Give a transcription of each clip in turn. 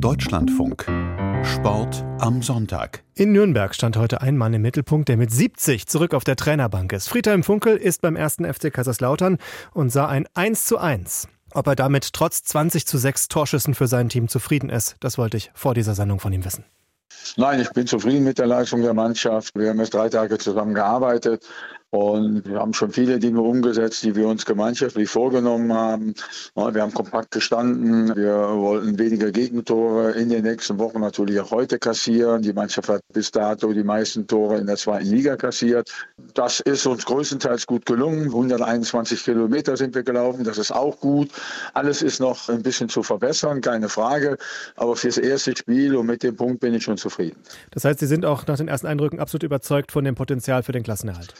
Deutschlandfunk. Sport am Sonntag. In Nürnberg stand heute ein Mann im Mittelpunkt, der mit 70 zurück auf der Trainerbank ist. Friedhelm Funkel ist beim ersten FC Kaiserslautern und sah ein 1 zu 1. Ob er damit trotz 20 zu 6 Torschüssen für sein Team zufrieden ist, das wollte ich vor dieser Sendung von ihm wissen. Nein, ich bin zufrieden mit der Leistung der Mannschaft. Wir haben jetzt drei Tage zusammen gearbeitet. Und wir haben schon viele Dinge umgesetzt, die wir uns gemeinschaftlich vorgenommen haben. Wir haben kompakt gestanden. Wir wollten weniger Gegentore in den nächsten Wochen natürlich auch heute kassieren. Die Mannschaft hat bis dato die meisten Tore in der zweiten Liga kassiert. Das ist uns größtenteils gut gelungen. 121 Kilometer sind wir gelaufen. Das ist auch gut. Alles ist noch ein bisschen zu verbessern, keine Frage. Aber fürs erste Spiel und mit dem Punkt bin ich schon zufrieden. Das heißt, Sie sind auch nach den ersten Eindrücken absolut überzeugt von dem Potenzial für den Klassenerhalt?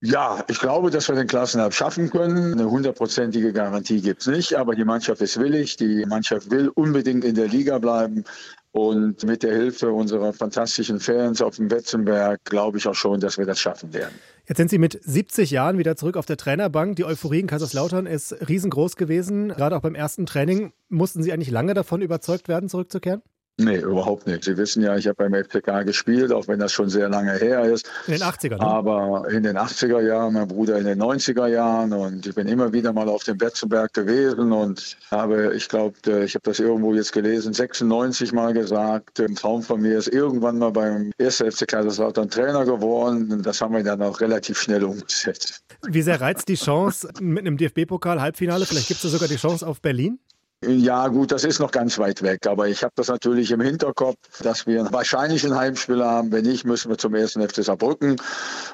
Ja, ich glaube, dass wir den Klassenerhalt schaffen können. Eine hundertprozentige Garantie gibt es nicht, aber die Mannschaft ist willig. Die Mannschaft will unbedingt in der Liga bleiben. Und mit der Hilfe unserer fantastischen Fans auf dem Wetzenberg glaube ich auch schon, dass wir das schaffen werden. Jetzt sind Sie mit 70 Jahren wieder zurück auf der Trainerbank. Die Euphorie in Kaiserslautern ist riesengroß gewesen. Gerade auch beim ersten Training. Mussten Sie eigentlich lange davon überzeugt werden, zurückzukehren? Nee, überhaupt nicht. Sie wissen ja, ich habe beim FCK gespielt, auch wenn das schon sehr lange her ist. In den 80er, ne? Aber in den 80er Jahren, mein Bruder in den 90er Jahren und ich bin immer wieder mal auf dem Betzenberg gewesen und habe, ich glaube, ich habe das irgendwo jetzt gelesen, 96 Mal gesagt, ein Traum von mir ist irgendwann mal beim 1. FC Kaiserslautern Trainer geworden. Das haben wir dann auch relativ schnell umgesetzt. Wie sehr reizt die Chance mit einem DFB-Pokal-Halbfinale? Vielleicht gibt es sogar die Chance auf Berlin? Ja, gut, das ist noch ganz weit weg. Aber ich habe das natürlich im Hinterkopf, dass wir wahrscheinlich ein Heimspiel haben. Wenn nicht, müssen wir zum ersten FC Saarbrücken.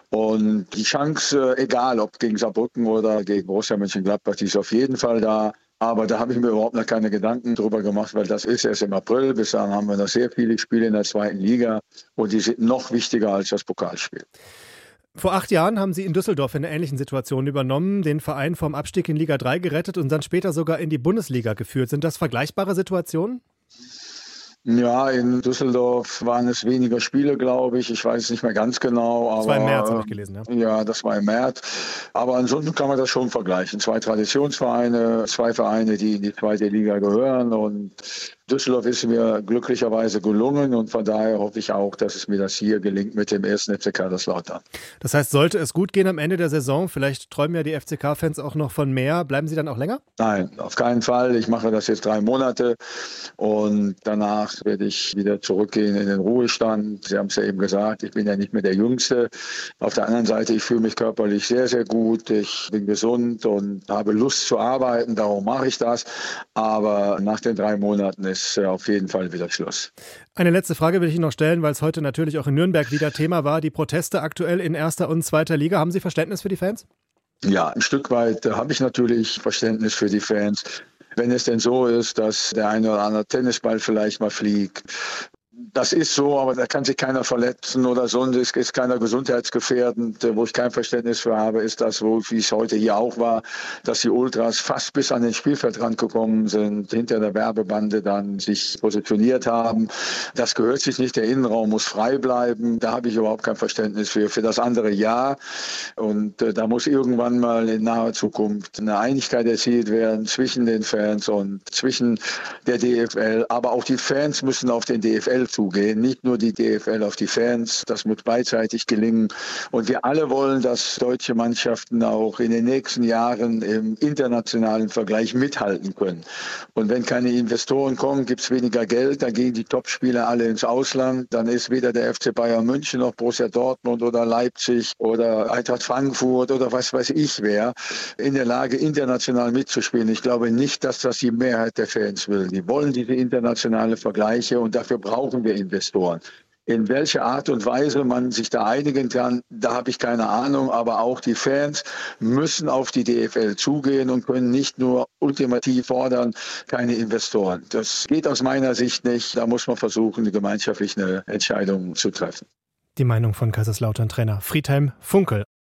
Und die Chance, egal ob gegen Saarbrücken oder gegen Borussia Mönchengladbach, die ist auf jeden Fall da. Aber da habe ich mir überhaupt noch keine Gedanken drüber gemacht, weil das ist erst im April. Bis dahin haben wir noch sehr viele Spiele in der zweiten Liga und die sind noch wichtiger als das Pokalspiel. Vor acht Jahren haben Sie in Düsseldorf in einer ähnlichen Situation übernommen, den Verein vom Abstieg in Liga 3 gerettet und dann später sogar in die Bundesliga geführt. Sind das vergleichbare Situationen? Ja, in Düsseldorf waren es weniger Spiele, glaube ich. Ich weiß es nicht mehr ganz genau. Aber, das war im März, habe ich gelesen. Ja. ja, das war im März. Aber ansonsten kann man das schon vergleichen. Zwei Traditionsvereine, zwei Vereine, die in die zweite Liga gehören. Und Düsseldorf ist mir glücklicherweise gelungen und von daher hoffe ich auch, dass es mir das hier gelingt mit dem ersten FCK Kaiserslautern. Das heißt, sollte es gut gehen am Ende der Saison, vielleicht träumen ja die FCK-Fans auch noch von mehr, bleiben Sie dann auch länger? Nein, auf keinen Fall. Ich mache das jetzt drei Monate und danach werde ich wieder zurückgehen in den Ruhestand. Sie haben es ja eben gesagt, ich bin ja nicht mehr der Jüngste. Auf der anderen Seite, ich fühle mich körperlich sehr, sehr gut. Ich bin gesund und habe Lust zu arbeiten, darum mache ich das. Aber nach den drei Monaten ist äh, auf jeden Fall wieder Schluss. Eine letzte Frage will ich Ihnen noch stellen, weil es heute natürlich auch in Nürnberg wieder Thema war. Die Proteste aktuell in erster und zweiter Liga. Haben Sie Verständnis für die Fans? Ja, ein Stück weit äh, habe ich natürlich Verständnis für die Fans. Wenn es denn so ist, dass der eine oder andere Tennisball vielleicht mal fliegt, das ist so, aber da kann sich keiner verletzen oder sonst ist, ist keiner gesundheitsgefährdend. Wo ich kein Verständnis für habe, ist das, wo, wie es heute hier auch war, dass die Ultras fast bis an den Spielfeldrand gekommen sind, hinter der Werbebande dann sich positioniert haben. Das gehört sich nicht. Der Innenraum muss frei bleiben. Da habe ich überhaupt kein Verständnis für. Für das andere ja. Und äh, da muss irgendwann mal in naher Zukunft eine Einigkeit erzielt werden zwischen den Fans und zwischen der DFL. Aber auch die Fans müssen auf den DFL zu zugehen, nicht nur die DFL auf die Fans. Das muss beidseitig gelingen. Und wir alle wollen, dass deutsche Mannschaften auch in den nächsten Jahren im internationalen Vergleich mithalten können. Und wenn keine Investoren kommen, gibt es weniger Geld, dann gehen die Topspieler alle ins Ausland. Dann ist weder der FC Bayern München noch Borussia Dortmund oder Leipzig oder Eintracht Frankfurt oder was weiß ich wer in der Lage, international mitzuspielen. Ich glaube nicht, dass das die Mehrheit der Fans will. Die wollen diese internationale Vergleiche und dafür brauchen wir Investoren. In welcher Art und Weise man sich da einigen kann, da habe ich keine Ahnung. Aber auch die Fans müssen auf die DFL zugehen und können nicht nur ultimativ fordern, keine Investoren. Das geht aus meiner Sicht nicht. Da muss man versuchen, gemeinschaftlich eine Entscheidung zu treffen. Die Meinung von Kaiserslautern-Trainer Friedhelm Funkel.